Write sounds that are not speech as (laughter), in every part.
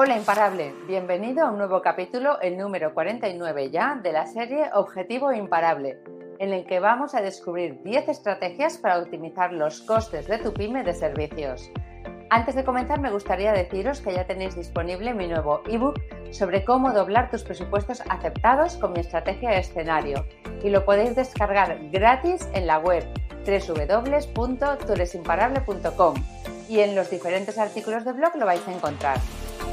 Hola imparable, bienvenido a un nuevo capítulo, el número 49 ya, de la serie Objetivo Imparable, en el que vamos a descubrir 10 estrategias para optimizar los costes de tu pyme de servicios. Antes de comenzar me gustaría deciros que ya tenéis disponible mi nuevo ebook sobre cómo doblar tus presupuestos aceptados con mi estrategia de escenario y lo podéis descargar gratis en la web www.turesimparable.com y en los diferentes artículos de blog lo vais a encontrar.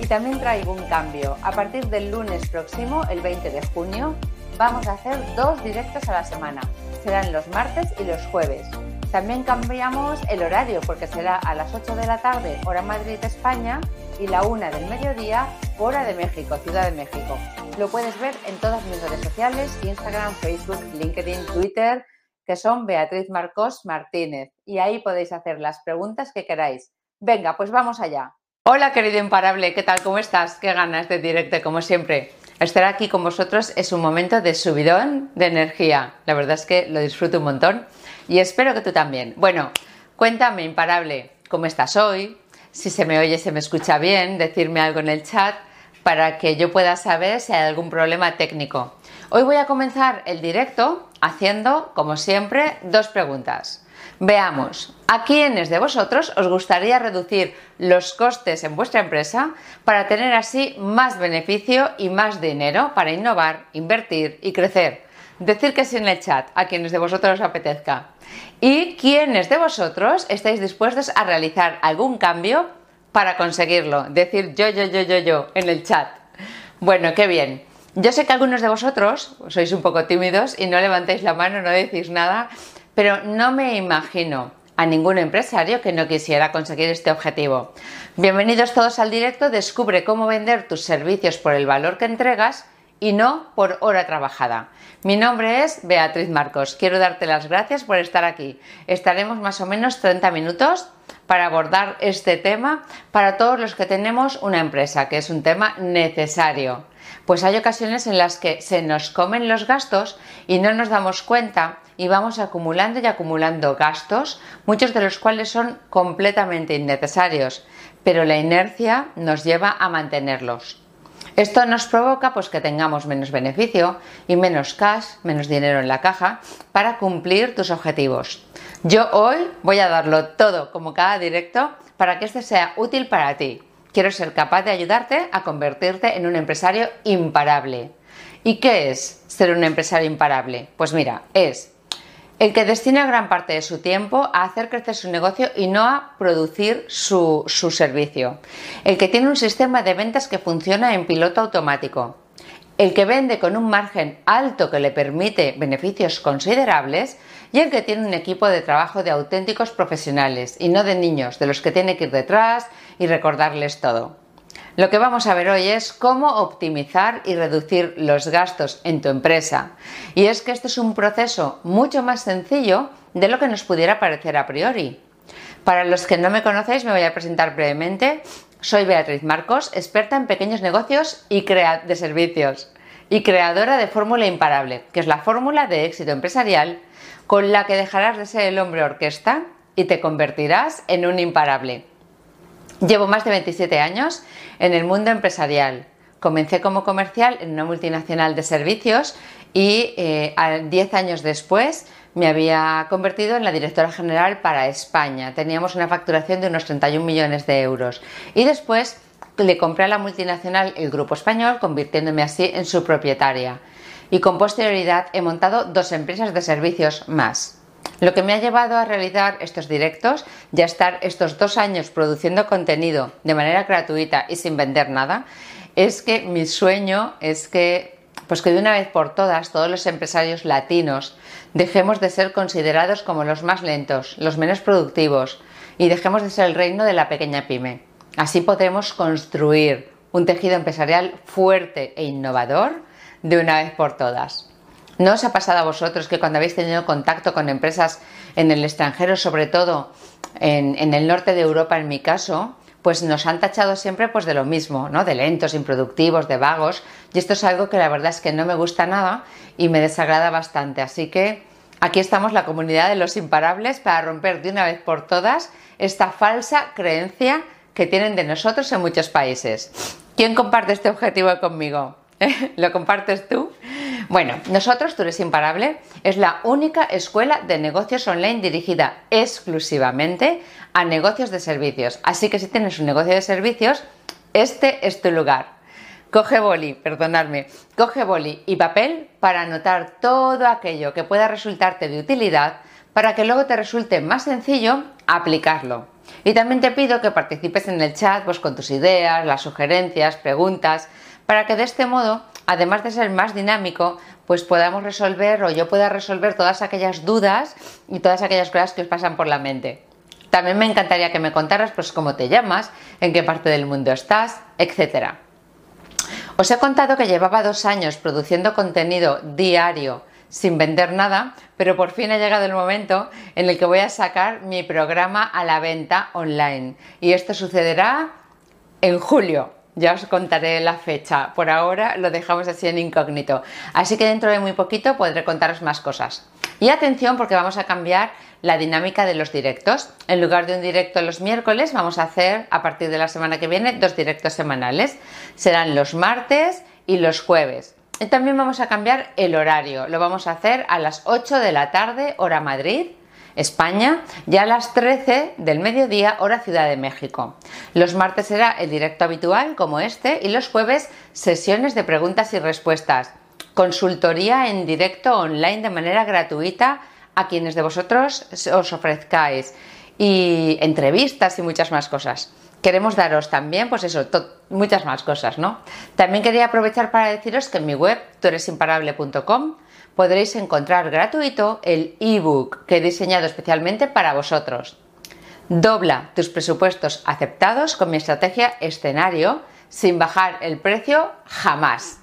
Y también traigo un cambio. A partir del lunes próximo, el 20 de junio, vamos a hacer dos directos a la semana. Serán los martes y los jueves. También cambiamos el horario porque será a las 8 de la tarde, hora Madrid, España, y la 1 del mediodía, hora de México, Ciudad de México. Lo puedes ver en todas mis redes sociales, Instagram, Facebook, LinkedIn, Twitter, que son Beatriz Marcos Martínez. Y ahí podéis hacer las preguntas que queráis. Venga, pues vamos allá. Hola querido imparable, ¿qué tal? ¿Cómo estás? Qué ganas de directo como siempre. Estar aquí con vosotros es un momento de subidón de energía. La verdad es que lo disfruto un montón y espero que tú también. Bueno, cuéntame imparable, ¿cómo estás hoy? Si se me oye, se me escucha bien, decirme algo en el chat para que yo pueda saber si hay algún problema técnico. Hoy voy a comenzar el directo haciendo, como siempre, dos preguntas. Veamos, ¿a quiénes de vosotros os gustaría reducir los costes en vuestra empresa para tener así más beneficio y más dinero para innovar, invertir y crecer? Decir que sí en el chat a quienes de vosotros os apetezca. ¿Y quiénes de vosotros estáis dispuestos a realizar algún cambio para conseguirlo? Decir yo, yo, yo, yo, yo en el chat. Bueno, qué bien. Yo sé que algunos de vosotros sois un poco tímidos y no levantáis la mano, no decís nada, pero no me imagino a ningún empresario que no quisiera conseguir este objetivo. Bienvenidos todos al directo, descubre cómo vender tus servicios por el valor que entregas y no por hora trabajada. Mi nombre es Beatriz Marcos. Quiero darte las gracias por estar aquí. Estaremos más o menos 30 minutos para abordar este tema para todos los que tenemos una empresa, que es un tema necesario. Pues hay ocasiones en las que se nos comen los gastos y no nos damos cuenta y vamos acumulando y acumulando gastos, muchos de los cuales son completamente innecesarios, pero la inercia nos lleva a mantenerlos. Esto nos provoca pues, que tengamos menos beneficio y menos cash, menos dinero en la caja para cumplir tus objetivos. Yo hoy voy a darlo todo como cada directo para que este sea útil para ti. Quiero ser capaz de ayudarte a convertirte en un empresario imparable. ¿Y qué es ser un empresario imparable? Pues mira, es el que destina gran parte de su tiempo a hacer crecer su negocio y no a producir su, su, servicio. El que tiene un sistema de ventas que funciona en piloto automático. El que vende con un margen alto que le permite beneficios considerables y el que tiene un equipo de trabajo de auténticos profesionales y no de niños, de los que tiene que ir detrás y recordarles todo. Lo que vamos a ver hoy es cómo optimizar y reducir los gastos en tu empresa. Y es que este es un proceso mucho más sencillo de lo que nos pudiera parecer a priori. Para los que no me conocéis, me voy a presentar brevemente. Soy Beatriz Marcos, experta en pequeños negocios y de servicios y creadora de Fórmula Imparable, que es la fórmula de éxito empresarial con la que dejarás de ser el hombre orquesta y te convertirás en un imparable. Llevo más de 27 años en el mundo empresarial. Comencé como comercial en una multinacional de servicios y 10 eh, años después me había convertido en la directora general para España. Teníamos una facturación de unos 31 millones de euros. Y después le compré a la multinacional el Grupo Español, convirtiéndome así en su propietaria. Y con posterioridad he montado dos empresas de servicios más. Lo que me ha llevado a realizar estos directos y a estar estos dos años produciendo contenido de manera gratuita y sin vender nada, es que mi sueño es que, pues que de una vez por todas, todos los empresarios latinos dejemos de ser considerados como los más lentos, los menos productivos y dejemos de ser el reino de la pequeña pyme. Así podremos construir un tejido empresarial fuerte e innovador de una vez por todas. ¿No os ha pasado a vosotros que cuando habéis tenido contacto con empresas en el extranjero, sobre todo en, el norte de Europa en mi caso, pues nos han tachado siempre pues de lo mismo, ¿no? De lentos, improductivos, de vagos, y esto es algo que la verdad es que no me gusta nada y me desagrada bastante, así que aquí estamos la comunidad de los imparables para romper de una vez por todas esta falsa creencia que tienen de nosotros en muchos países. ¿Quién comparte este objetivo conmigo? (laughs) ¿Lo compartes tú? Bueno, nosotros, Tú eres imparable, es la única escuela de negocios online dirigida exclusivamente a negocios de servicios. Así que si tienes un negocio de servicios, este es tu lugar. Coge boli, perdonadme, coge boli y papel para anotar todo aquello que pueda resultarte de utilidad para que luego te resulte más sencillo aplicarlo. Y también te pido que participes en el chat pues, con tus ideas, las sugerencias, preguntas, para que de este modo, además de ser más dinámico, pues podamos resolver o yo pueda resolver todas aquellas dudas y todas aquellas cosas que os pasan por la mente. También me encantaría que me contaras pues cómo te llamas, en qué parte del mundo estás, etc. Os he contado que llevaba dos años produciendo contenido diario sin vender nada, pero por fin ha llegado el momento en el que voy a sacar mi programa a la venta online. Y esto sucederá en julio. Ya os contaré la fecha. Por ahora lo dejamos así en incógnito. Así que dentro de muy poquito podré contaros más cosas. Y atención porque vamos a cambiar la dinámica de los directos. En lugar de un directo los miércoles, vamos a hacer a partir de la semana que viene dos directos semanales. Serán los martes y los jueves. Y también vamos a cambiar el horario. Lo vamos a hacer a las 8 de la tarde, hora Madrid España, ya a las 13 del mediodía, hora Ciudad de México. Los martes será el directo habitual, como este, y los jueves sesiones de preguntas y respuestas. Consultoría en directo online de manera gratuita a quienes de vosotros os ofrezcáis. Y entrevistas y muchas más cosas. Queremos daros también, pues eso, muchas más cosas, ¿no? También quería aprovechar para deciros que en mi web, tueresimparable.com, podréis encontrar gratuito el ebook que he diseñado especialmente para vosotros. Dobla tus presupuestos aceptados con mi estrategia escenario sin bajar el precio jamás.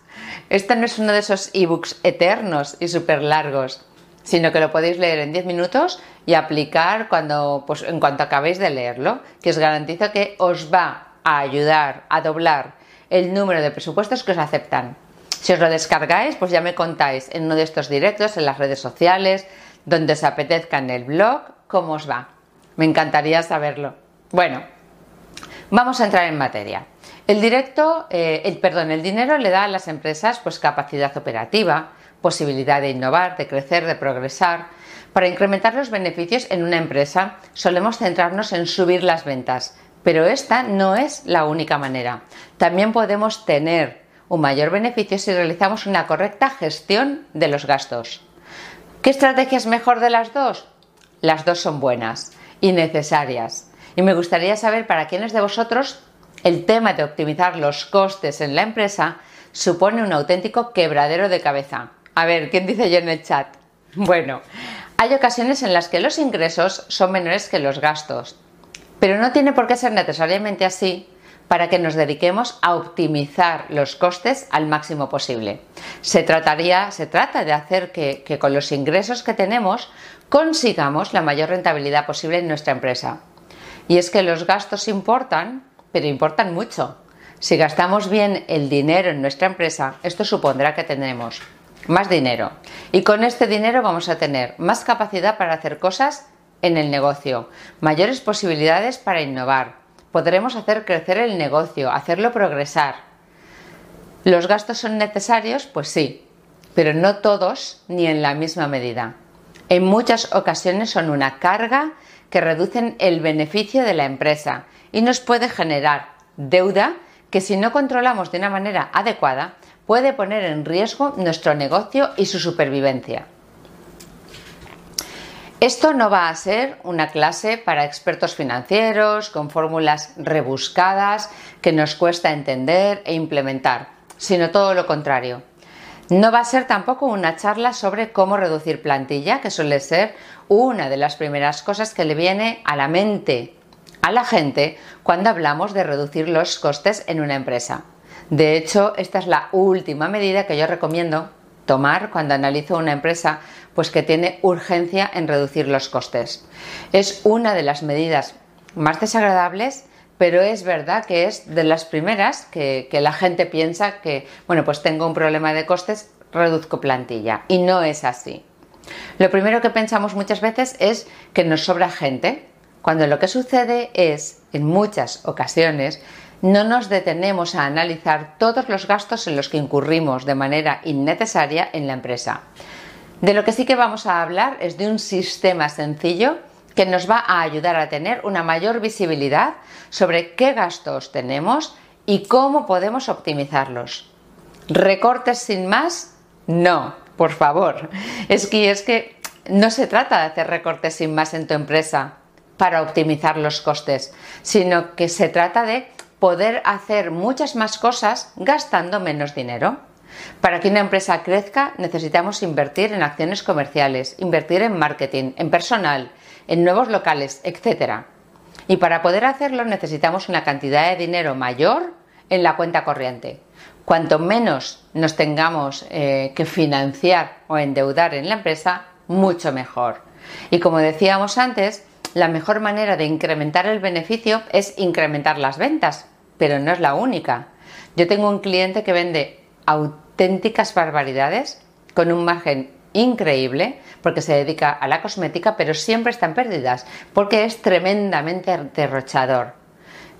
Este no es uno de esos ebooks eternos y súper largos, sino que lo podéis leer en 10 minutos y aplicar cuando, pues, en cuanto acabéis de leerlo, que os garantizo que os va a ayudar a doblar el número de presupuestos que os aceptan. Si os lo descargáis, pues ya me contáis en uno de estos directos, en las redes sociales, donde os apetezca en el blog, cómo os va. Me encantaría saberlo. Bueno, vamos a entrar en materia. El directo, eh, el, perdón, el dinero le da a las empresas pues capacidad operativa, posibilidad de innovar, de crecer, de progresar. Para incrementar los beneficios en una empresa solemos centrarnos en subir las ventas, pero esta no es la única manera. También podemos tener un mayor beneficio si realizamos una correcta gestión de los gastos. ¿Qué estrategia es mejor de las dos? Las dos son buenas y necesarias. Y me gustaría saber para quiénes de vosotros el tema de optimizar los costes en la empresa supone un auténtico quebradero de cabeza. A ver, ¿quién dice yo en el chat? (laughs) Bueno, hay ocasiones en las que los ingresos son menores que los gastos, pero no tiene por qué ser necesariamente así para que nos dediquemos a optimizar los costes al máximo posible. Se, trataría, se trata de hacer que, que con los ingresos que tenemos consigamos la mayor rentabilidad posible en nuestra empresa. Y es que los gastos importan, pero importan mucho. Si gastamos bien el dinero en nuestra empresa, esto supondrá que tendremos más dinero. Y con este dinero vamos a tener más capacidad para hacer cosas en el negocio, mayores posibilidades para innovar, podremos hacer crecer el negocio, hacerlo progresar. ¿Los gastos son necesarios? Pues sí, pero no todos ni en la misma medida. En muchas ocasiones son una carga que reducen el beneficio de la empresa y nos puede generar deuda que si no controlamos de una manera adecuada puede poner en riesgo nuestro negocio y su supervivencia. Esto no va a ser una clase para expertos financieros con fórmulas rebuscadas que nos cuesta entender e implementar, sino todo lo contrario. No va a ser tampoco una charla sobre cómo reducir plantilla, que suele ser una de las primeras cosas que le viene a la mente a la gente cuando hablamos de reducir los costes en una empresa. De hecho, esta es la última medida que yo recomiendo tomar cuando analizo una empresa pues que tiene urgencia en reducir los costes. Es una de las medidas más desagradables, pero es verdad que es de las primeras que, que la gente piensa que, bueno, pues tengo un problema de costes, reduzco plantilla. Y no es así. Lo primero que pensamos muchas veces es que nos sobra gente, cuando lo que sucede es, en muchas ocasiones, no nos detenemos a analizar todos los gastos en los que incurrimos de manera innecesaria en la empresa. De lo que sí que vamos a hablar es de un sistema sencillo que nos va a ayudar a tener una mayor visibilidad sobre qué gastos tenemos y cómo podemos optimizarlos. ¿Recortes sin más? No, por favor. Es que, es que no se trata de hacer recortes sin más en tu empresa para optimizar los costes, sino que se trata de poder hacer muchas más cosas gastando menos dinero. Para que una empresa crezca necesitamos invertir en acciones comerciales, invertir en marketing, en personal, en nuevos locales, etc. Y para poder hacerlo necesitamos una cantidad de dinero mayor en la cuenta corriente. Cuanto menos nos tengamos eh, que financiar o endeudar en la empresa, mucho mejor. Y como decíamos antes, la mejor manera de incrementar el beneficio es incrementar las ventas, pero no es la única. Yo tengo un cliente que vende auténticas barbaridades con un margen increíble porque se dedica a la cosmética, pero siempre están pérdidas porque es tremendamente derrochador.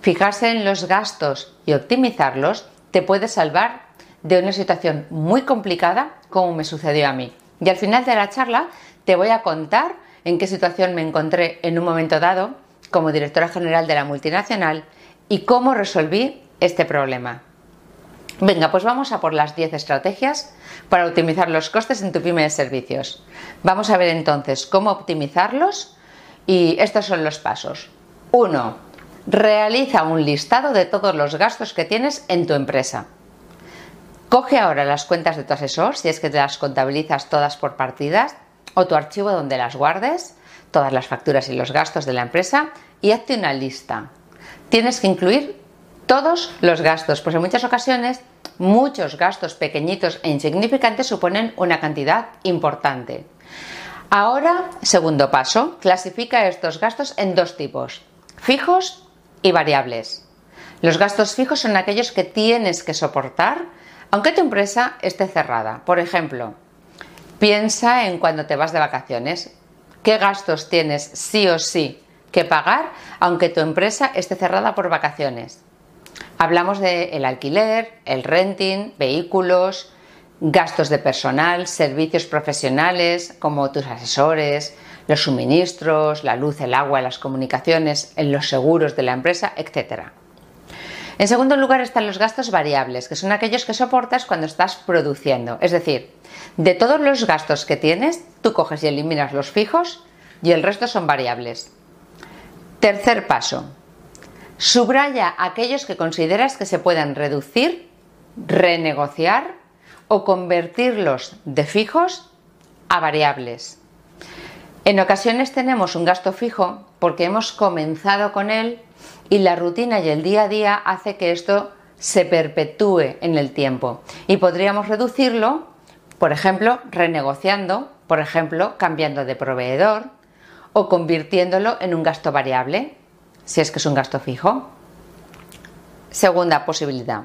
Fijarse en los gastos y optimizarlos te puede salvar de una situación muy complicada como me sucedió a mí. Y al final de la charla te voy a contar en qué situación me encontré en un momento dado como directora general de la multinacional y cómo resolví este problema. Venga, pues vamos a por las 10 estrategias para optimizar los costes en tu pyme de servicios. Vamos a ver entonces cómo optimizarlos y estos son los pasos. 1. Realiza un listado de todos los gastos que tienes en tu empresa. Coge ahora las cuentas de tu asesor, si es que te las contabilizas todas por partidas, o tu archivo donde las guardes, todas las facturas y los gastos de la empresa, y hazte una lista tienes que incluir todos los gastos, pues en muchas ocasiones muchos gastos pequeñitos e insignificantes suponen una cantidad importante. Ahora, segundo paso, clasifica estos gastos en dos tipos, fijos y variables. Los gastos fijos son aquellos que tienes que soportar aunque tu empresa esté cerrada. Por ejemplo, piensa en cuando te vas de vacaciones. ¿Qué gastos tienes sí o sí que pagar aunque tu empresa esté cerrada por vacaciones. Hablamos del alquiler, el renting, vehículos, gastos de personal, servicios profesionales como tus asesores, los suministros, la luz, el agua, las comunicaciones, los seguros de la empresa, etc. En segundo lugar están los gastos variables, que son aquellos que soportas cuando estás produciendo. Es decir, de todos los gastos que tienes, tú coges y eliminas los fijos y el resto son variables. Tercer paso. Subraya aquellos que consideras que se puedan reducir, renegociar o convertirlos de fijos a variables. En ocasiones tenemos un gasto fijo porque hemos comenzado con él y la rutina y el día a día hace que esto se perpetúe en el tiempo y podríamos reducirlo, por ejemplo, renegociando, por ejemplo, cambiando de proveedor, o convirtiéndolo en un gasto variable, si es que es un gasto fijo. Segunda posibilidad.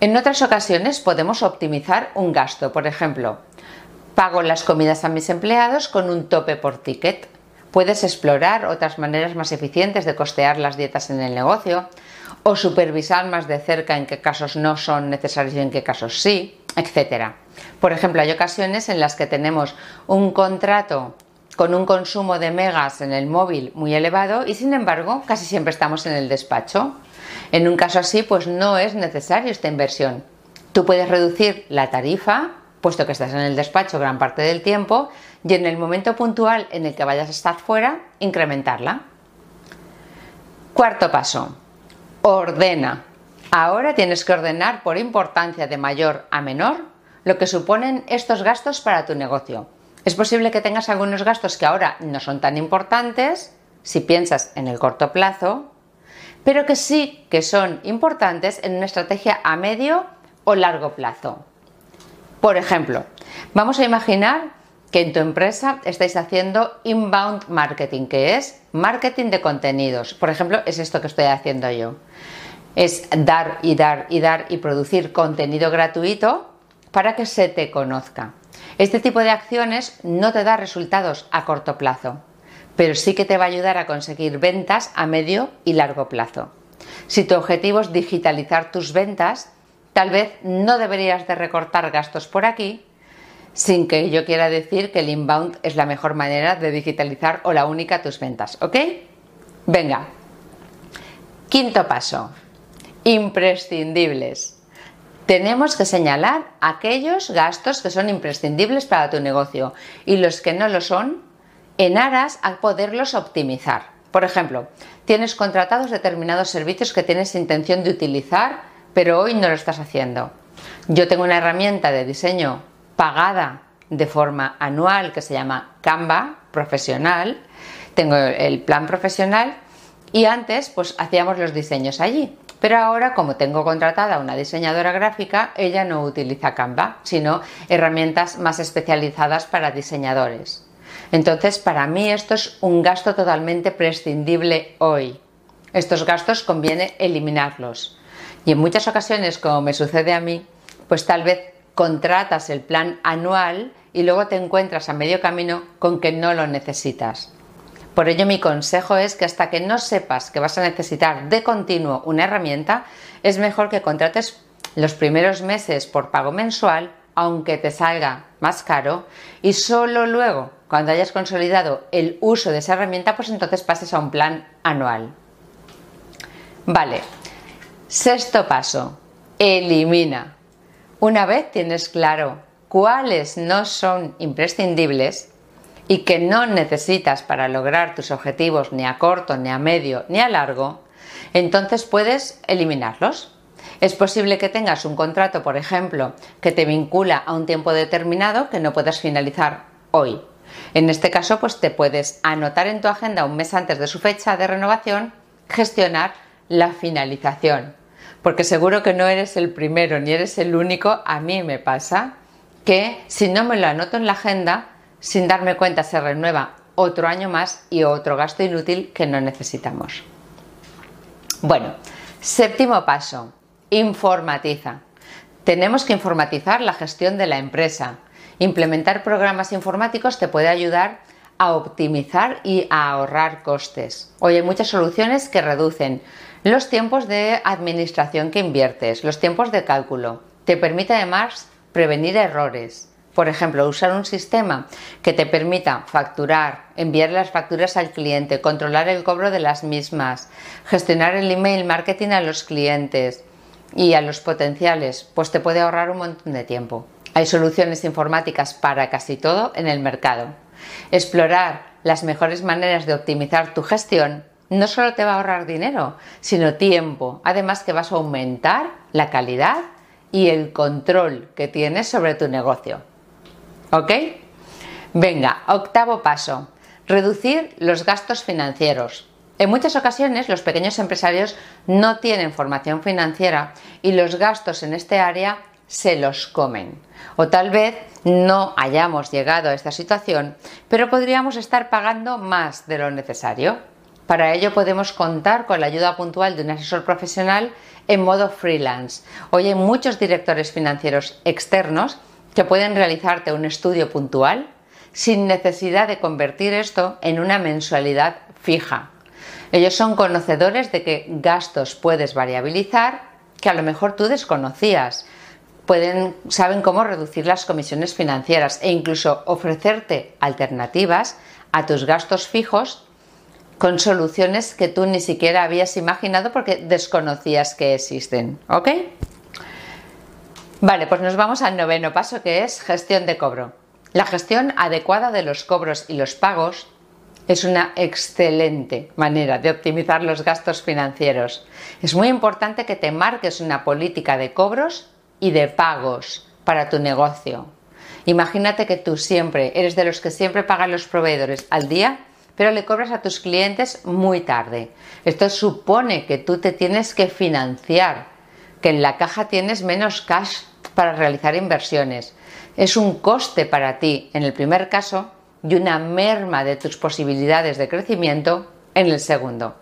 En otras ocasiones podemos optimizar un gasto, por ejemplo, pago las comidas a mis empleados con un tope por ticket. Puedes explorar otras maneras más eficientes de costear las dietas en el negocio o supervisar más de cerca en qué casos no son necesarios y en qué casos sí, etc. Por ejemplo, hay ocasiones en las que tenemos un contrato con un consumo de megas en el móvil muy elevado y sin embargo casi siempre estamos en el despacho. En un caso así, pues no es necesario esta inversión. Tú puedes reducir la tarifa, puesto que estás en el despacho gran parte del tiempo, y en el momento puntual en el que vayas a estar fuera, incrementarla. Cuarto paso, ordena. Ahora tienes que ordenar por importancia de mayor a menor lo que suponen estos gastos para tu negocio. Es posible que tengas algunos gastos que ahora no son tan importantes si piensas en el corto plazo, pero que sí que son importantes en una estrategia a medio o largo plazo. Por ejemplo, vamos a imaginar que en tu empresa estáis haciendo inbound marketing, que es marketing de contenidos. Por ejemplo, es esto que estoy haciendo yo. Es dar y dar y dar y producir contenido gratuito para que se te conozca. Este tipo de acciones no te da resultados a corto plazo, pero sí que te va a ayudar a conseguir ventas a medio y largo plazo. Si tu objetivo es digitalizar tus ventas, tal vez no deberías de recortar gastos por aquí, sin que yo quiera decir que el inbound es la mejor manera de digitalizar o la única tus ventas, ¿ok? Venga. Quinto paso. Imprescindibles. Tenemos que señalar aquellos gastos que son imprescindibles para tu negocio y los que no lo son en aras a poderlos optimizar. Por ejemplo, tienes contratados determinados servicios que tienes intención de utilizar, pero hoy no lo estás haciendo. Yo tengo una herramienta de diseño pagada de forma anual que se llama Canva profesional. Tengo el plan profesional y antes pues hacíamos los diseños allí. Pero ahora, como tengo contratada una diseñadora gráfica, ella no utiliza Canva, sino herramientas más especializadas para diseñadores. Entonces, para mí esto es un gasto totalmente prescindible hoy. Estos gastos conviene eliminarlos. Y en muchas ocasiones, como me sucede a mí, pues tal vez contratas el plan anual y luego te encuentras a medio camino con que no lo necesitas. Por ello mi consejo es que hasta que no sepas que vas a necesitar de continuo una herramienta, es mejor que contrates los primeros meses por pago mensual, aunque te salga más caro, y solo luego, cuando hayas consolidado el uso de esa herramienta, pues entonces pases a un plan anual. Vale, sexto paso, elimina. Una vez tienes claro cuáles no son imprescindibles y que no necesitas para lograr tus objetivos ni a corto, ni a medio, ni a largo, entonces puedes eliminarlos. Es posible que tengas un contrato, por ejemplo, que te vincula a un tiempo determinado que no puedas finalizar hoy. En este caso, pues te puedes anotar en tu agenda un mes antes de su fecha de renovación, gestionar la finalización porque seguro que no eres el primero ni eres el único, a mí me pasa que si no me lo anoto en la agenda, sin darme cuenta se renueva otro año más y otro gasto inútil que no necesitamos. Bueno, séptimo paso, informatiza. Tenemos que informatizar la gestión de la empresa. Implementar programas informáticos te puede ayudar a optimizar y a ahorrar costes. Hoy hay muchas soluciones que reducen los tiempos de administración que inviertes, los tiempos de cálculo. Te permite además prevenir errores. Por ejemplo, usar un sistema que te permita facturar, enviar las facturas al cliente, controlar el cobro de las mismas, gestionar el email marketing a los clientes y a los potenciales, pues te puede ahorrar un montón de tiempo. Hay soluciones informáticas para casi todo en el mercado. Explorar las mejores maneras de optimizar tu gestión no solo te va a ahorrar dinero, sino tiempo. Además que vas a aumentar la calidad y el control que tienes sobre tu negocio. ¿Ok? Venga, octavo paso. Reducir los gastos financieros. En muchas ocasiones los pequeños empresarios no tienen formación financiera y los gastos en este área se los comen. O tal vez no hayamos llegado a esta situación, pero podríamos estar pagando más de lo necesario. Para ello podemos contar con la ayuda puntual de un asesor profesional en modo freelance. Hoy hay muchos directores financieros externos que pueden realizarte un estudio puntual sin necesidad de convertir esto en una mensualidad fija. Ellos son conocedores de que gastos puedes variabilizar que a lo mejor tú desconocías. Pueden, saben cómo reducir las comisiones financieras e incluso ofrecerte alternativas a tus gastos fijos con soluciones que tú ni siquiera habías imaginado porque desconocías que existen. ¿Ok? Vale, pues nos vamos al noveno paso que es gestión de cobro. La gestión adecuada de los cobros y los pagos es una excelente manera de optimizar los gastos financieros. Es muy importante que te marques una política de cobros y de pagos para tu negocio. Imagínate que tú siempre eres de los que siempre pagan los proveedores al día pero le cobras a tus clientes muy tarde. Esto supone que tú te tienes que financiar, que en la caja tienes menos cash para realizar inversiones. Es un coste para ti en el primer caso y una merma de tus posibilidades de crecimiento en el segundo.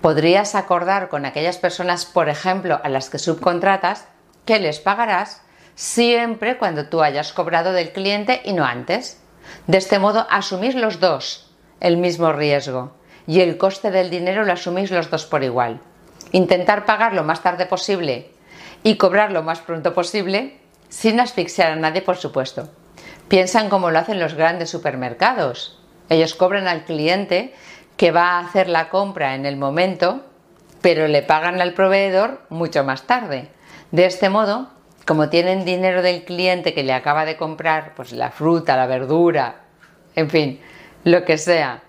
Podrías acordar con aquellas personas, por ejemplo, a las que subcontratas, que les pagarás siempre cuando tú hayas cobrado del cliente y no antes. De este modo, asumís los dos el mismo riesgo y el coste del dinero lo asumís los dos por igual. intentar pagar lo más tarde posible y cobrar lo más pronto posible sin asfixiar a nadie, por supuesto. Piensan como lo hacen los grandes supermercados. Ellos cobran al cliente que va a hacer la compra en el momento, pero le pagan al proveedor mucho más tarde. De este modo, como tienen dinero del cliente que le acaba de comprar, pues la fruta, la verdura, en fin, lo que sea,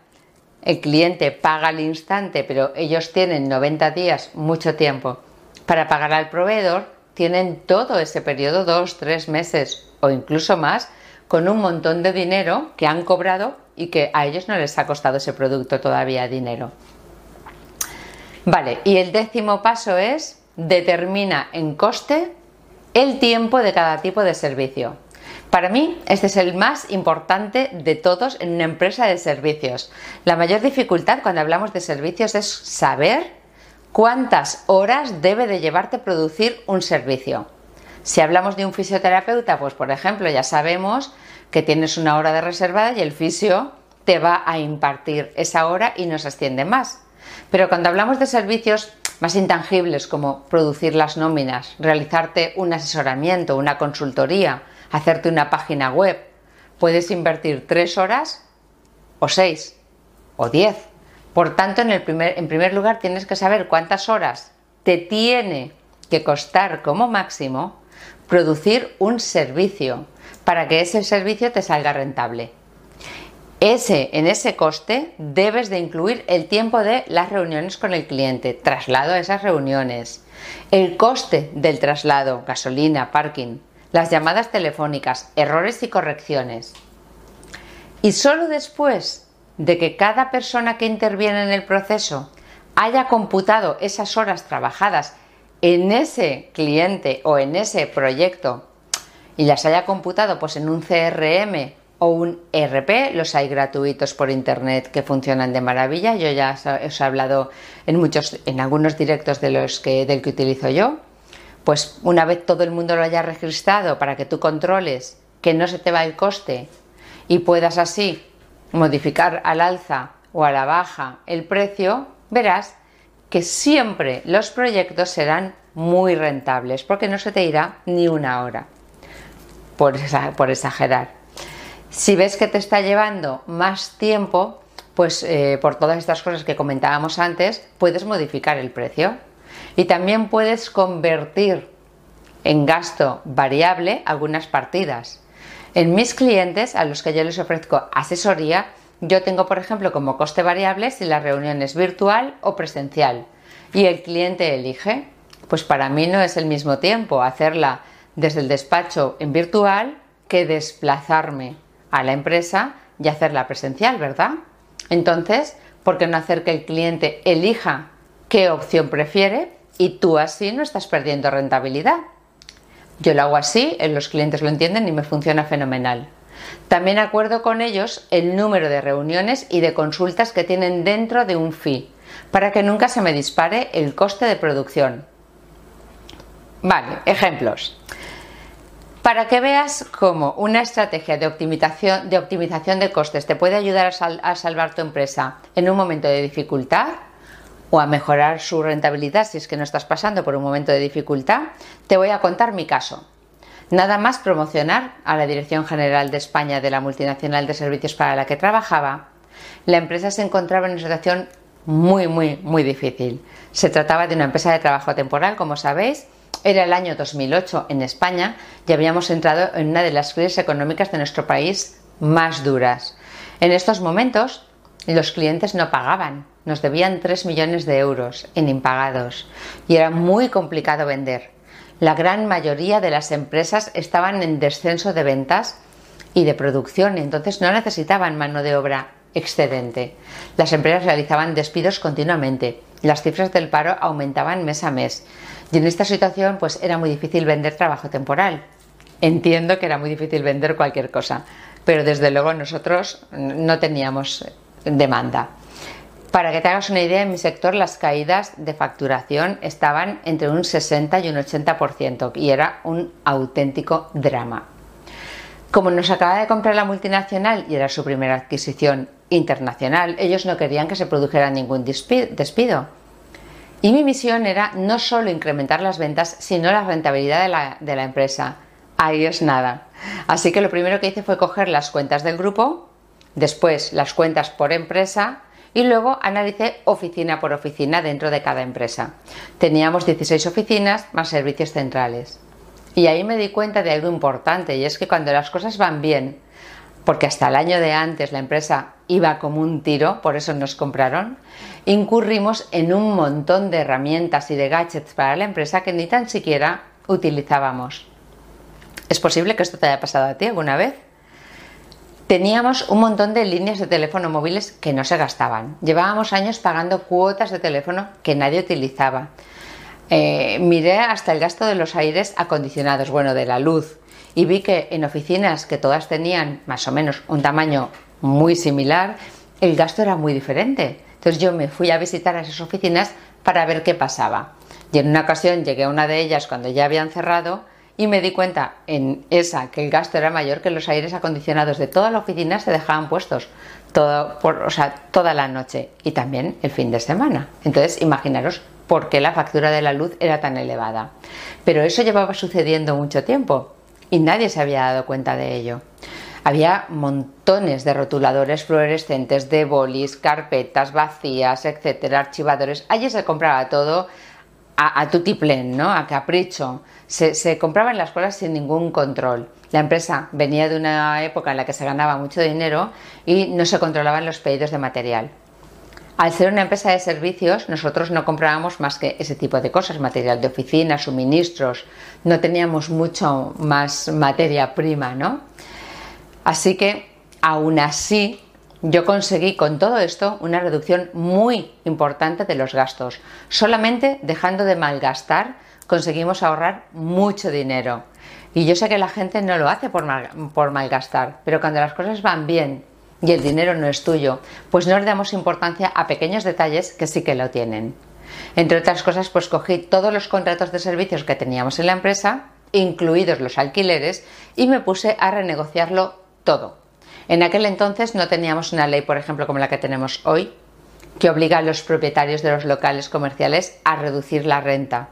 el cliente paga al instante, pero ellos tienen 90 días, mucho tiempo, para pagar al proveedor, tienen todo ese periodo, dos, tres meses o incluso más, con un montón de dinero que han cobrado y que a ellos no les ha costado ese producto todavía dinero. Vale, y el décimo paso es determina en coste el tiempo de cada tipo de servicio. Para mí, este es el más importante de todos en una empresa de servicios. La mayor dificultad cuando hablamos de servicios es saber cuántas horas debe de llevarte producir un servicio. Si hablamos de un fisioterapeuta, pues por ejemplo, ya sabemos que tienes una hora de reservada y el fisio te va a impartir esa hora y no se extiende más. Pero cuando hablamos de servicios más intangibles como producir las nóminas, realizarte un asesoramiento, una consultoría, hacerte una página web, puedes invertir tres horas o seis o diez. Por tanto, en, el primer, en primer lugar tienes que saber cuántas horas te tiene que costar como máximo producir un servicio para que ese servicio te salga rentable. Ese, en ese coste debes de incluir el tiempo de las reuniones con el cliente, traslado a esas reuniones, el coste del traslado, gasolina, parking, las llamadas telefónicas, errores y correcciones. Y solo después de que cada persona que interviene en el proceso haya computado esas horas trabajadas en ese cliente o en ese proyecto y las haya computado pues en un CRM o un ERP, los hay gratuitos por internet que funcionan de maravilla. Yo ya os he hablado en muchos, en algunos directos de los que, del que utilizo yo pues una vez todo el mundo lo haya registrado para que tú controles que no se te va el coste y puedas así modificar al alza o a la baja el precio, verás que siempre los proyectos serán muy rentables porque no se te irá ni una hora por, exagerar. Si ves que te está llevando más tiempo, pues eh, por todas estas cosas que comentábamos antes, puedes modificar el precio. Y también puedes convertir en gasto variable algunas partidas. En mis clientes, a los que yo les ofrezco asesoría, yo tengo, por ejemplo, como coste variable si la reunión es virtual o presencial. Y el cliente elige. Pues para mí no es el mismo tiempo hacerla desde el despacho en virtual que desplazarme a la empresa y hacerla presencial, ¿verdad? Entonces, ¿por qué no hacer que el cliente elija qué opción prefiere y tú así no estás perdiendo rentabilidad. Yo lo hago así, los clientes lo entienden y me funciona fenomenal. También acuerdo con ellos el número de reuniones y de consultas que tienen dentro de un fee, para que nunca se me dispare el coste de producción. Vale, ejemplos. Para que veas cómo una estrategia de optimización de, optimización de costes te puede ayudar a salvar tu empresa en un momento de dificultad, o a mejorar su rentabilidad si es que no estás pasando por un momento de dificultad, te voy a contar mi caso. Nada más promocionar a la Dirección General de España de la multinacional de servicios para la que trabajaba, la empresa se encontraba en una situación muy, muy, muy difícil. Se trataba de una empresa de trabajo temporal, como sabéis, era el año 2008 en España y habíamos entrado en una de las crisis económicas de nuestro país más duras. En estos momentos los clientes no pagaban, nos debían 3 millones de euros en impagados y era muy complicado vender. La gran mayoría de las empresas estaban en descenso de ventas y de producción, entonces no necesitaban mano de obra excedente. Las empresas realizaban despidos continuamente, las cifras del paro aumentaban mes a mes y en esta situación pues era muy difícil vender trabajo temporal. Entiendo que era muy difícil vender cualquier cosa, pero desde luego nosotros no teníamos demanda. Para que te hagas una idea, en mi sector las caídas de facturación estaban entre un 60 y un 80% y era un auténtico drama. Como nos acaba de comprar la multinacional y era su primera adquisición internacional, ellos no querían que se produjera ningún despido. Y mi misión era no solo incrementar las ventas, sino la rentabilidad de la, de la empresa. Ahí es nada. Así que lo primero que hice fue coger las cuentas del grupo, después las cuentas por empresa y luego analicé oficina por oficina dentro de cada empresa. Teníamos 16 oficinas más servicios centrales. Y ahí me di cuenta de algo importante y es que cuando las cosas van bien, porque hasta el año de antes la empresa iba como un tiro, por eso nos compraron, incurrimos en un montón de herramientas y de gadgets para la empresa que ni tan siquiera utilizábamos. ¿Es posible que esto te haya pasado a ti alguna vez? Teníamos un montón de líneas de teléfono móviles que no se gastaban. Llevábamos años pagando cuotas de teléfono que nadie utilizaba. Eh, miré hasta el gasto de los aires acondicionados, bueno, de la luz, y vi que en oficinas que todas tenían más o menos un tamaño muy similar, el gasto era muy diferente. Entonces yo me fui a visitar a esas oficinas para ver qué pasaba. Y en una ocasión llegué a una de ellas cuando ya habían cerrado y me di cuenta en esa que el gasto era mayor que los aires acondicionados de toda la oficina se dejaban puestos por, o sea, toda la noche y también el fin de semana. Entonces, imaginaros por qué la factura de la luz era tan elevada. Pero eso llevaba sucediendo mucho tiempo y nadie se había dado cuenta de ello. Había montones de rotuladores fluorescentes, de bolis, carpetas vacías, etcétera, archivadores. Allí se compraba todo a, a tutiplén, ¿no? A capricho se, compraban las cosas sin ningún control. La empresa venía de una época en la que se ganaba mucho dinero y no se controlaban los pedidos de material. Al ser una empresa de servicios, nosotros no comprábamos más que ese tipo de cosas, material de oficina, suministros, no teníamos mucho más materia prima, ¿no? Así que, aún así, yo conseguí con todo esto una reducción muy importante de los gastos, solamente dejando de malgastar conseguimos ahorrar mucho dinero. Y yo sé que la gente no lo hace por, por malgastar, pero cuando las cosas van bien y el dinero no es tuyo, pues no le damos importancia a pequeños detalles que sí que lo tienen. Entre otras cosas, pues cogí todos los contratos de servicios que teníamos en la empresa, incluidos los alquileres, y me puse a renegociarlo todo. En aquel entonces no teníamos una ley, por ejemplo, como la que tenemos hoy, que obliga a los propietarios de los locales comerciales a reducir la renta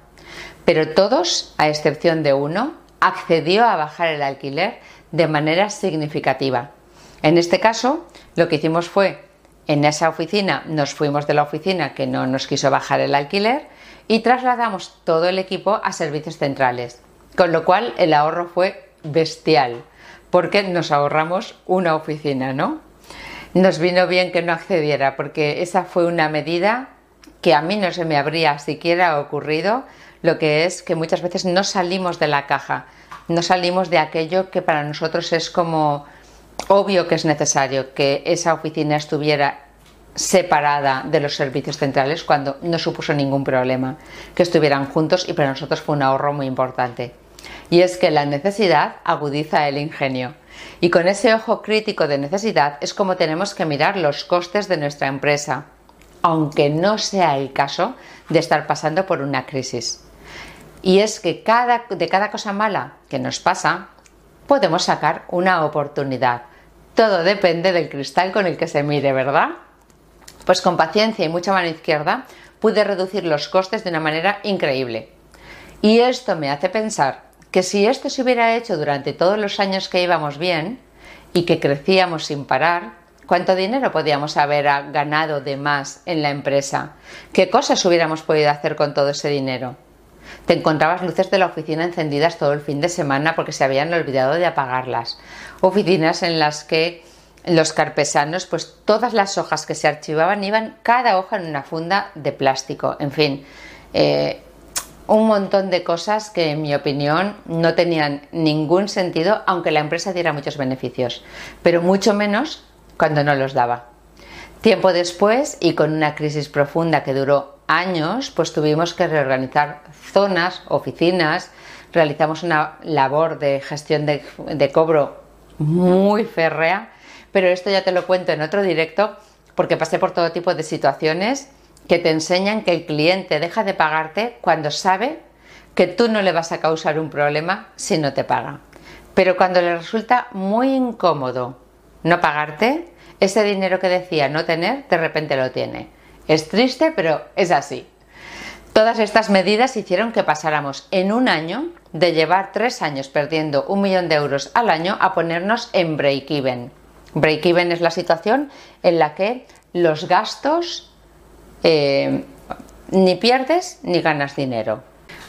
pero todos, a excepción de uno, accedió a bajar el alquiler de manera significativa. En este caso, lo que hicimos fue, en esa oficina, nos fuimos de la oficina que no nos quiso bajar el alquiler y trasladamos todo el equipo a servicios centrales, con lo cual el ahorro fue bestial, porque nos ahorramos una oficina, ¿no? Nos vino bien que no accediera, porque esa fue una medida que a mí no se me habría siquiera ocurrido lo que es que muchas veces no salimos de la caja, no salimos de aquello que para nosotros es como obvio que es necesario, que esa oficina estuviera separada de los servicios centrales cuando no supuso ningún problema, que estuvieran juntos y para nosotros fue un ahorro muy importante. Y es que la necesidad agudiza el ingenio. Y con ese ojo crítico de necesidad es como tenemos que mirar los costes de nuestra empresa, aunque no sea el caso de estar pasando por una crisis. Y es que de cada cosa mala que nos pasa, podemos sacar una oportunidad. Todo depende del cristal con el que se mire, ¿verdad? Pues con paciencia y mucha mano izquierda pude reducir los costes de una manera increíble. Y esto me hace pensar que si esto se hubiera hecho durante todos los años que íbamos bien y que crecíamos sin parar, ¿cuánto dinero podíamos haber ganado de más en la empresa? ¿Qué cosas hubiéramos podido hacer con todo ese dinero? Te encontrabas luces de la oficina encendidas todo el fin de semana porque se habían olvidado de apagarlas. Oficinas en las que los carpesanos, pues todas las hojas que se archivaban iban cada hoja en una funda de plástico. En fin, eh, un montón de cosas que en mi opinión no tenían ningún sentido, aunque la empresa diera muchos beneficios, pero mucho menos cuando no los daba. Tiempo después, y con una crisis profunda que duró años, pues tuvimos que reorganizar zonas, oficinas, realizamos una labor de gestión de, de cobro muy férrea, pero esto ya te lo cuento en otro directo porque pasé por todo tipo de situaciones que te enseñan que el cliente deja de pagarte cuando sabe que tú no le vas a causar un problema si no te paga. Pero cuando le resulta muy incómodo no pagarte, ese dinero que decía no tener, de repente lo tiene. Es triste, pero es así. Todas estas medidas hicieron que pasáramos en un año de llevar tres años perdiendo un millón de euros al año a ponernos en break-even. Break-even es la situación en la que los gastos eh, ni pierdes ni ganas dinero.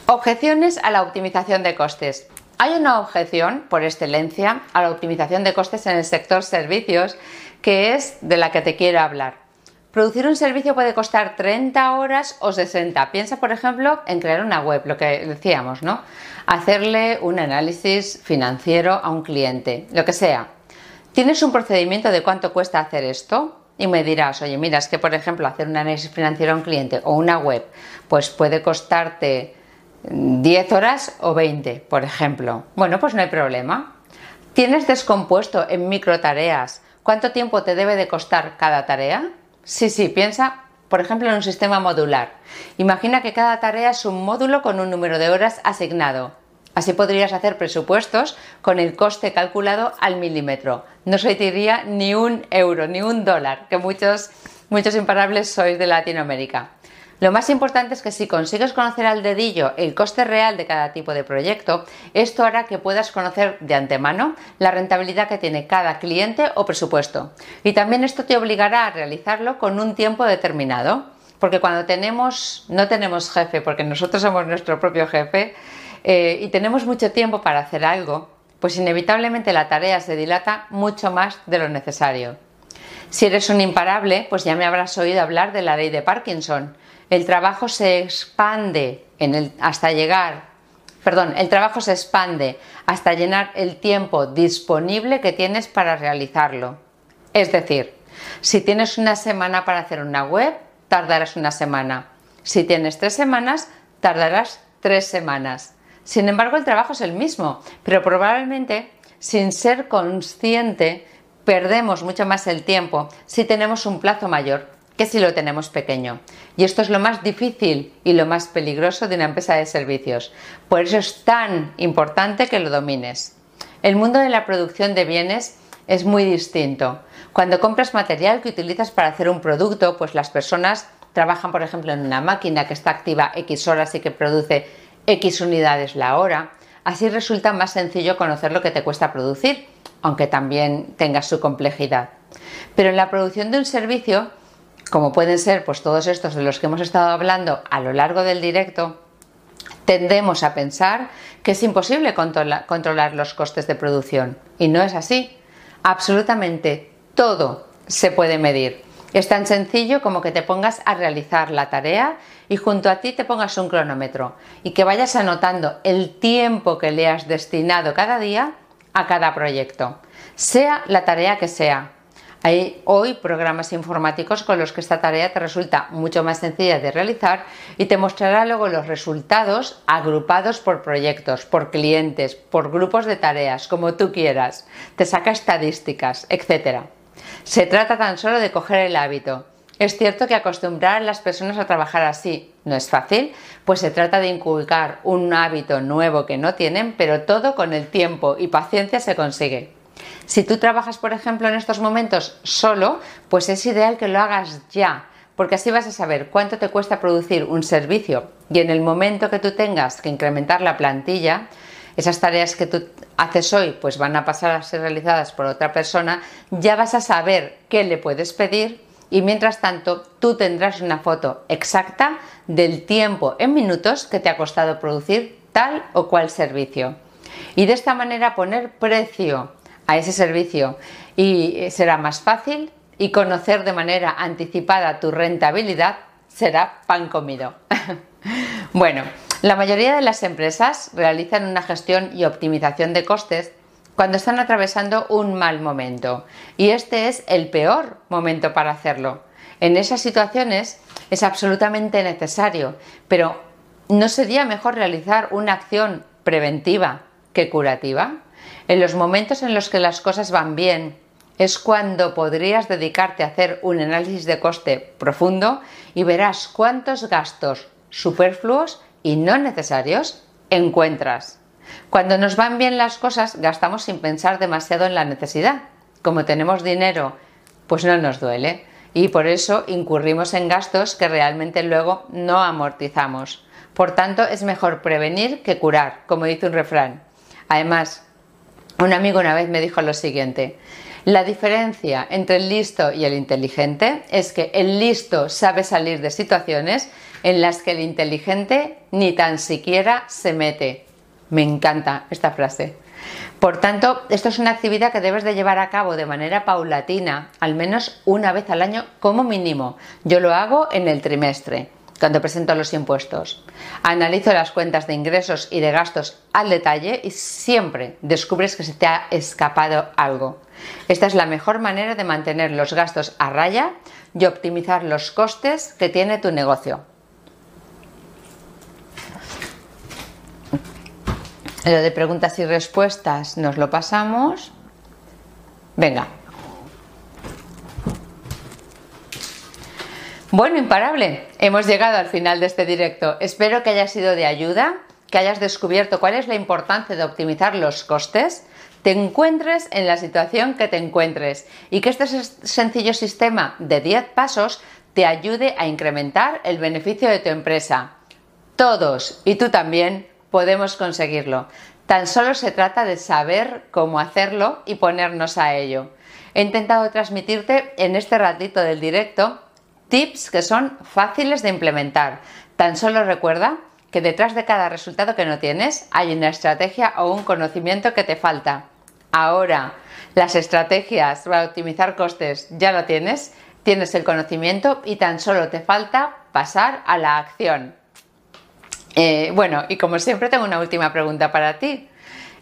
Objeciones a la optimización de costes. Hay una objeción por excelencia a la optimización de costes en el sector servicios que es de la que te quiero hablar. Producir un servicio puede costar 30 horas o 60. Piensa, por ejemplo, en crear una web, lo que decíamos, ¿no? Hacerle un análisis financiero a un cliente, lo que sea. ¿Tienes un procedimiento de cuánto cuesta hacer esto? Y me dirás, oye, mira, es que por ejemplo hacer un análisis financiero a un cliente o una web, pues puede costarte 10 horas o 20, por ejemplo. Bueno, pues no hay problema. ¿Tienes descompuesto en micro tareas cuánto tiempo te debe de costar cada tarea? Sí, sí, piensa, por ejemplo, en un sistema modular. Imagina que cada tarea es un módulo con un número de horas asignado. Así podrías hacer presupuestos con el coste calculado al milímetro. No se te iría ni un euro, ni un dólar, que muchos, muchos imparables sois de Latinoamérica. Lo más importante es que si consigues conocer al dedillo el coste real de cada tipo de proyecto, esto hará que puedas conocer de antemano la rentabilidad que tiene cada cliente o presupuesto. Y también esto te obligará a realizarlo con un tiempo determinado. Porque cuando tenemos, no tenemos jefe, porque nosotros somos nuestro propio jefe, eh, y tenemos mucho tiempo para hacer algo, pues inevitablemente la tarea se dilata mucho más de lo necesario. Si eres un imparable, pues ya me habrás oído hablar de la ley de Parkinson, el trabajo se expande hasta llegar, perdón, el trabajo se expande hasta llenar el tiempo disponible que tienes para realizarlo. Es decir, si tienes una semana para hacer una web, tardarás una semana. Si tienes tres semanas, tardarás tres semanas. Sin embargo, el trabajo es el mismo, pero probablemente sin ser consciente perdemos mucho más el tiempo si tenemos un plazo mayor que si lo tenemos pequeño. Y esto es lo más difícil y lo más peligroso de una empresa de servicios. Por eso es tan importante que lo domines. El mundo de la producción de bienes es muy distinto. Cuando compras material que utilizas para hacer un producto, pues las personas trabajan, por ejemplo, en una máquina que está activa X horas y que produce X unidades la hora. Así resulta más sencillo conocer lo que te cuesta producir, aunque también tenga su complejidad. Pero en la producción de un servicio, como pueden ser pues todos estos de los que hemos estado hablando a lo largo del directo, tendemos a pensar que es imposible controlar los costes de producción. Y no es así. Absolutamente todo se puede medir. Es tan sencillo como que te pongas a realizar la tarea y junto a ti te pongas un cronómetro y que vayas anotando el tiempo que le has destinado cada día a cada proyecto, sea la tarea que sea, hay hoy programas informáticos con los que esta tarea te resulta mucho más sencilla de realizar y te mostrará luego los resultados agrupados por proyectos, por clientes, por grupos de tareas, como tú quieras. Te saca estadísticas, etc. Se trata tan solo de coger el hábito. Es cierto que acostumbrar a las personas a trabajar así no es fácil, pues se trata de inculcar un hábito nuevo que no tienen, pero todo con el tiempo y paciencia se consigue. Si tú trabajas, por ejemplo, en estos momentos solo, pues es ideal que lo hagas ya, porque así vas a saber cuánto te cuesta producir un servicio y en el momento que tú tengas que incrementar la plantilla, esas tareas que tú haces hoy pues van a pasar a ser realizadas por otra persona, ya vas a saber qué le puedes pedir y mientras tanto tú tendrás una foto exacta del tiempo en minutos que te ha costado producir tal o cual servicio. Y de esta manera poner precio a ese servicio y eh, será más fácil y conocer de manera anticipada tu rentabilidad será pan comido. (laughs) bueno, la mayoría de las empresas realizan una gestión y optimización de costes cuando están atravesando un mal momento y este es el peor momento para hacerlo. En esas situaciones es absolutamente necesario, pero ¿no sería mejor realizar una acción preventiva que curativa? En los momentos en los que las cosas van bien es cuando podrías dedicarte a hacer un análisis de coste profundo y verás cuántos gastos superfluos y no necesarios encuentras. Cuando nos van bien las cosas gastamos sin pensar demasiado en la necesidad. Como tenemos dinero, pues no nos duele. y por eso incurrimos en gastos que realmente luego no amortizamos. Por tanto, es mejor prevenir que curar, como dice un refrán. Además, un amigo una vez me dijo lo siguiente, la diferencia entre el listo y el inteligente es que el listo sabe salir de situaciones en las que el inteligente ni tan siquiera se mete. Me encanta esta frase. Por tanto, esto es una actividad que debes de llevar a cabo de manera paulatina, al menos una vez al año como mínimo. Yo lo hago en el trimestre, cuando presento los impuestos. Analizo las cuentas de ingresos y de gastos al detalle y siempre descubres que se te ha escapado algo. Esta es la mejor manera de mantener los gastos a raya y optimizar los costes que tiene tu negocio. Lo de preguntas y respuestas nos lo pasamos. Venga. Bueno, imparable, hemos llegado al final de este directo. Espero que haya sido de ayuda, que hayas descubierto cuál es la importancia de optimizar los costes, te encuentres en la situación que te encuentres y que este sencillo sistema de 10 pasos te ayude a incrementar el beneficio de tu empresa. Todos, y tú también, podemos conseguirlo. Tan solo se trata de saber cómo hacerlo y ponernos a ello. He intentado transmitirte en este ratito del directo tips que son fáciles de implementar. Tan solo recuerda que detrás de cada resultado que no tienes hay una estrategia o un conocimiento que te falta. Ahora, las estrategias para optimizar costes ya lo tienes, tienes el conocimiento y tan solo te falta pasar a la acción. Eh, bueno, y como siempre tengo una última pregunta para ti.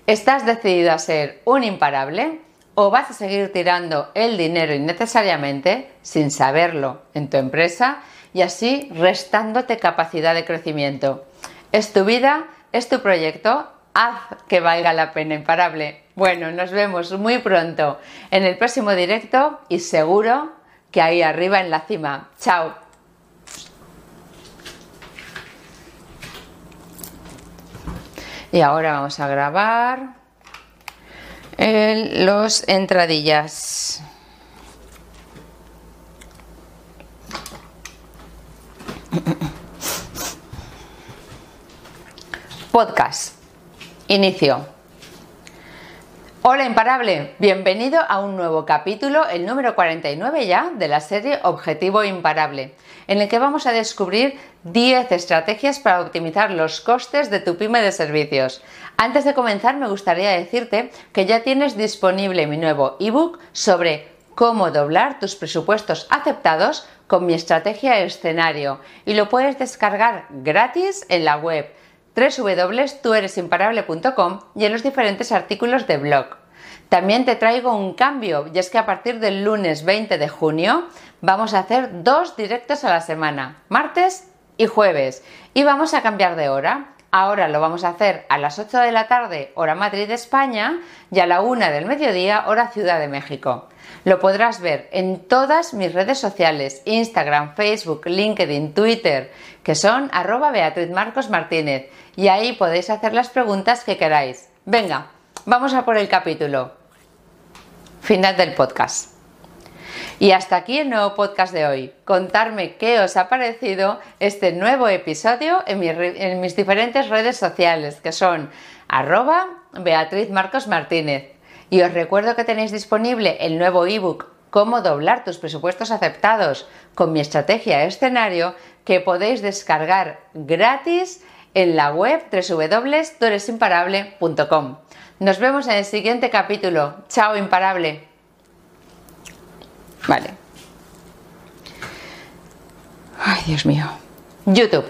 ¿Estás decidido a ser un imparable o vas a seguir tirando el dinero innecesariamente sin saberlo en tu empresa y así restándote capacidad de crecimiento? Es tu vida, es tu proyecto, haz que valga la pena imparable. Bueno, nos vemos muy pronto en el próximo directo y seguro que ahí arriba en la cima. Chao. Y ahora vamos a grabar los entradillas. Podcast. Inicio. Hola imparable, bienvenido a un nuevo capítulo, el número 49 ya, de la serie Objetivo Imparable, en el que vamos a descubrir 10 estrategias para optimizar los costes de tu pyme de servicios. Antes de comenzar me gustaría decirte que ya tienes disponible mi nuevo ebook sobre cómo doblar tus presupuestos aceptados con mi estrategia escenario y lo puedes descargar gratis en la web www.tueresimparable.com y en los diferentes artículos de blog. También te traigo un cambio y es que a partir del lunes 20 de junio vamos a hacer dos directos a la semana, martes y jueves, y vamos a cambiar de hora. Ahora lo vamos a hacer a las 8 de la tarde, hora Madrid, España, y a la 1 del mediodía, hora Ciudad de México. Lo podrás ver en todas mis redes sociales, Instagram, Facebook, LinkedIn, Twitter, que son arroba Beatriz Marcos Martínez, y ahí podéis hacer las preguntas que queráis. Venga, vamos a por el capítulo. Final del podcast. Y hasta aquí el nuevo podcast de hoy. Contarme qué os ha parecido este nuevo episodio en, mis diferentes redes sociales, que son arroba Beatriz Marcos Martínez. Y os recuerdo que tenéis disponible el nuevo ebook Cómo doblar tus presupuestos aceptados con mi estrategia escenario que podéis descargar gratis en la web www.tueresimparable.com. Nos vemos en el siguiente capítulo. Chao, imparable. Vale. Ay, Dios mío. YouTube.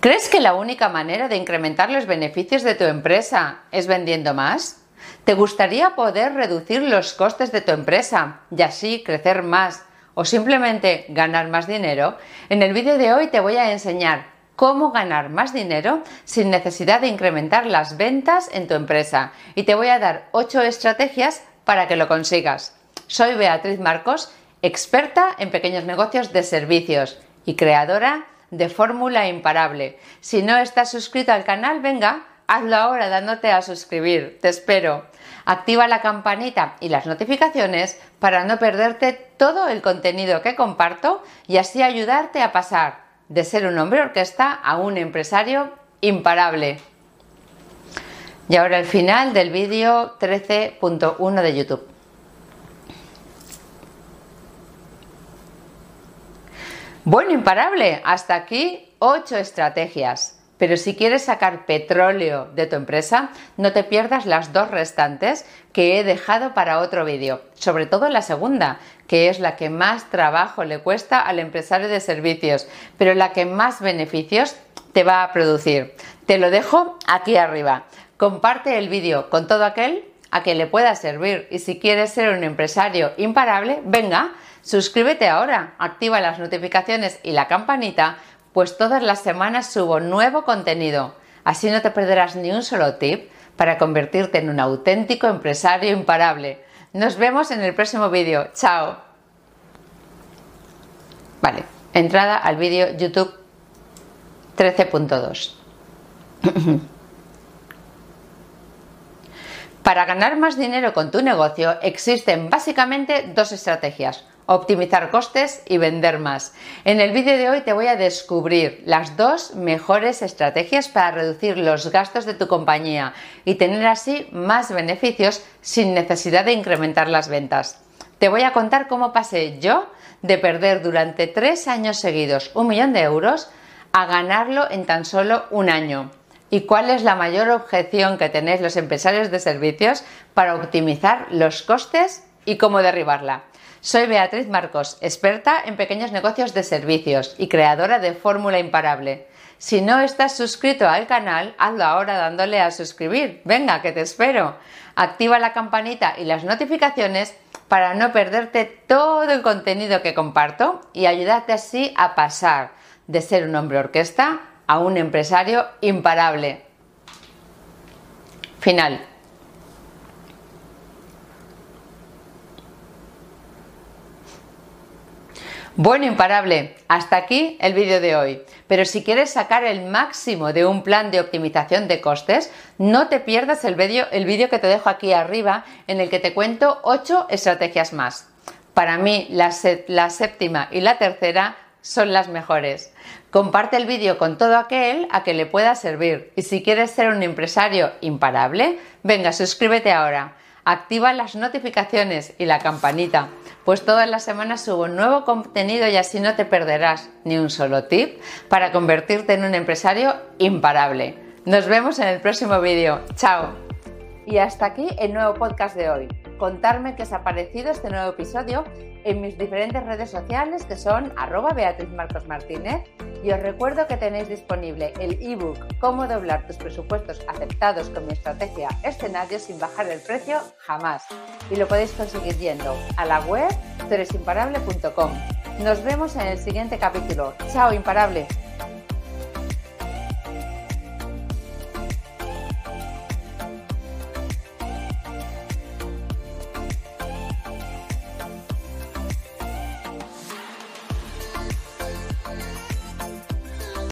¿Crees que la única manera de incrementar los beneficios de tu empresa es vendiendo más? ¿Te gustaría poder reducir los costes de tu empresa y así crecer más o simplemente ganar más dinero? En el vídeo de hoy te voy a enseñar cómo ganar más dinero sin necesidad de incrementar las ventas en tu empresa y te voy a dar 8 estrategias para que lo consigas. Soy Beatriz Marcos, experta en pequeños negocios de servicios y creadora de Fórmula Imparable. Si no estás suscrito al canal, venga, hazlo ahora dándote a suscribir. Te espero. Activa la campanita y las notificaciones para no perderte todo el contenido que comparto y así ayudarte a pasar de ser un hombre orquesta a un empresario imparable. Y ahora el final del vídeo 13.1 de YouTube. Bueno, imparable, hasta aquí 8 estrategias. Pero si quieres sacar petróleo de tu empresa, no te pierdas las dos restantes que he dejado para otro vídeo, sobre todo la segunda, que es la que más trabajo le cuesta al empresario de servicios, pero la que más beneficios te va a producir. Te lo dejo aquí arriba. Comparte el vídeo con todo aquel a que le pueda servir y si quieres ser un empresario imparable, venga, suscríbete ahora, activa las notificaciones y la campanita pues todas las semanas subo nuevo contenido. Así no te perderás ni un solo tip para convertirte en un auténtico empresario imparable. Nos vemos en el próximo vídeo. Chao. Vale, entrada al vídeo YouTube 13.2. (laughs) Para ganar más dinero con tu negocio existen básicamente dos estrategias optimizar costes y vender más. En el vídeo de hoy te voy a descubrir las dos mejores estrategias para reducir los gastos de tu compañía y tener así más beneficios sin necesidad de incrementar las ventas. Te voy a contar cómo pasé yo de perder durante tres años seguidos un millón de euros a ganarlo en tan solo un año. ¿Y cuál es la mayor objeción que tenéis los empresarios de servicios para optimizar los costes y cómo derribarla? Soy Beatriz Marcos, experta en pequeños negocios de servicios y creadora de Fórmula Imparable. Si no estás suscrito al canal, hazlo ahora dándole a suscribir. Venga, que te espero. Activa la campanita y las notificaciones para no perderte todo el contenido que comparto y ayudarte así a pasar de ser un hombre orquesta a un empresario imparable. Final. Bueno, imparable, hasta aquí el vídeo de hoy. Pero si quieres sacar el máximo de un plan de optimización de costes, no te pierdas el vídeo el que te dejo aquí arriba en el que te cuento 8 estrategias más. Para mí, la, la séptima y la tercera son las mejores. Comparte el vídeo con todo aquel a que le pueda servir. Y si quieres ser un empresario imparable, venga, suscríbete ahora activa las notificaciones y la campanita, pues todas las semanas subo nuevo contenido y así no te perderás ni un solo tip para convertirte en un empresario imparable. Nos vemos en el próximo vídeo. Chao. Y hasta aquí el nuevo podcast de hoy. Contarme qué os ha parecido este nuevo episodio en mis diferentes redes sociales que son arroba Beatriz Marcos Martínez y os recuerdo que tenéis disponible el ebook Cómo doblar tus presupuestos aceptados con mi estrategia escenario sin bajar el precio jamás y lo podéis conseguir yendo a la web turesimparable.com. Nos vemos en el siguiente capítulo. Chao imparable.